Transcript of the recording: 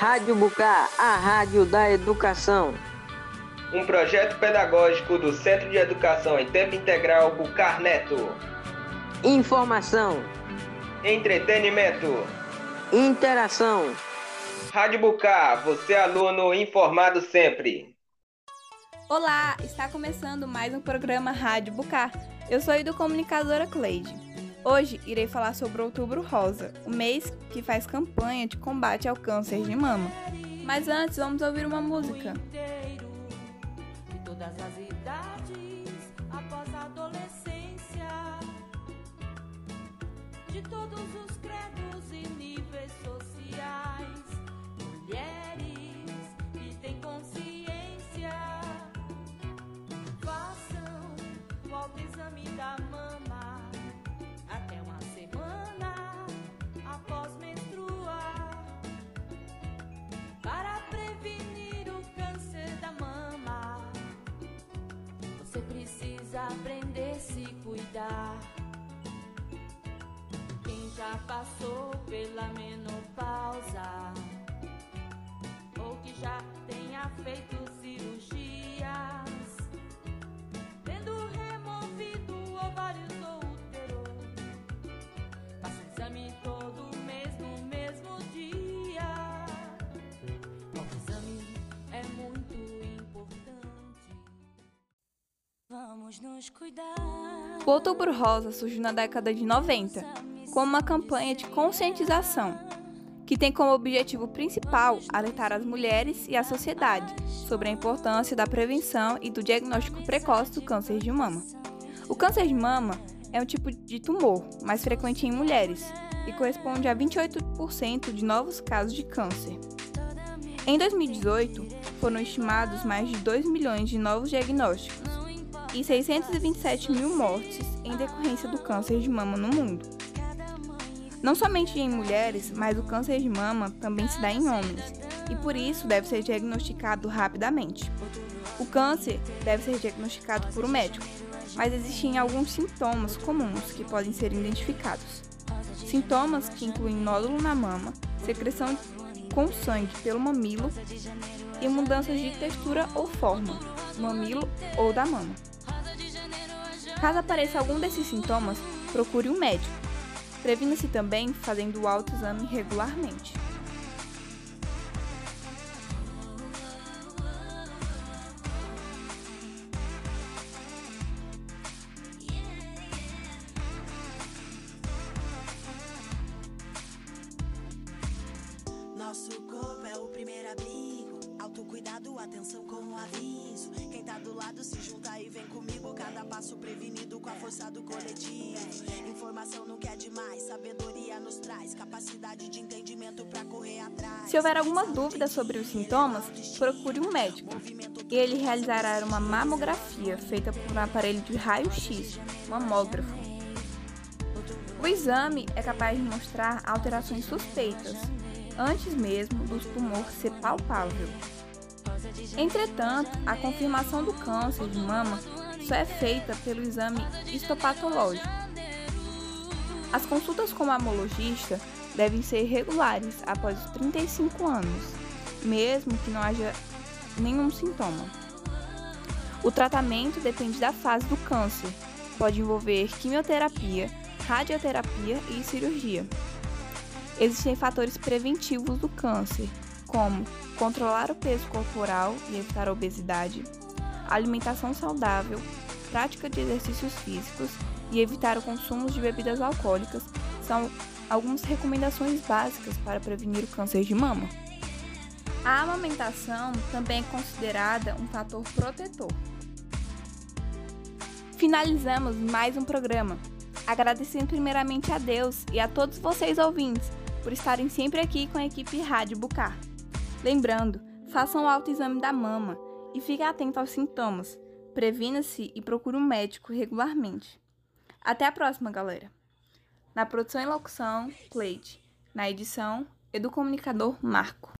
Rádio Bucar, a rádio da educação. Um projeto pedagógico do Centro de Educação em Tempo Integral Bucar Neto. Informação, Entretenimento. interação. Rádio Bucar, você aluno informado sempre. Olá, está começando mais um programa Rádio Bucar. Eu sou a educomunicadora Cleide. Hoje irei falar sobre o Outubro Rosa, o mês que faz campanha de combate ao câncer de mama. Mas antes, vamos ouvir uma música. Precisa aprender a se cuidar. Quem já passou pela menopausa O Outubro Rosa surgiu na década de 90 como uma campanha de conscientização que tem como objetivo principal alertar as mulheres e a sociedade sobre a importância da prevenção e do diagnóstico precoce do câncer de mama. O câncer de mama é um tipo de tumor mais frequente em mulheres e corresponde a 28% de novos casos de câncer. Em 2018, foram estimados mais de 2 milhões de novos diagnósticos e 627 mil mortes em decorrência do câncer de mama no mundo. Não somente em mulheres, mas o câncer de mama também se dá em homens, e por isso deve ser diagnosticado rapidamente. O câncer deve ser diagnosticado por um médico, mas existem alguns sintomas comuns que podem ser identificados. Sintomas que incluem nódulo na mama, secreção com sangue pelo mamilo e mudanças de textura ou forma, mamilo ou da mama. Caso apareça algum desses sintomas, procure um médico. Previna-se também fazendo o autoexame regularmente. Nosso corpo é o primeiro abrigo. Autocuidado, atenção com o aviso. Quem tá do lado se junta e vem comigo. Cada passo prevenido com a força do coletivo. Informação não quer demais, sabedoria nos traz. Capacidade de entendimento pra correr atrás. Se houver alguma dúvida sobre os sintomas, procure um médico. Ele realizará uma mamografia feita por um aparelho de raio-x, mamógrafo. O exame é capaz de mostrar alterações suspeitas, antes mesmo do tumor ser palpável. Entretanto, a confirmação do câncer de mama só é feita pelo exame histopatológico. As consultas com mamologista devem ser regulares após os 35 anos, mesmo que não haja nenhum sintoma. O tratamento depende da fase do câncer, pode envolver quimioterapia, radioterapia e cirurgia. Existem fatores preventivos do câncer, como controlar o peso corporal e evitar a obesidade, alimentação saudável, prática de exercícios físicos e evitar o consumo de bebidas alcoólicas são algumas recomendações básicas para prevenir o câncer de mama. A amamentação também é considerada um fator protetor. Finalizamos mais um programa. Agradecendo primeiramente a Deus e a todos vocês ouvintes por estarem sempre aqui com a equipe Rádio Bucar. Lembrando, façam o autoexame da mama e fiquem atentos aos sintomas. Previna-se e procure um médico regularmente. Até a próxima, galera! Na produção e locução, Cleide. Na edição, Educomunicador Marco.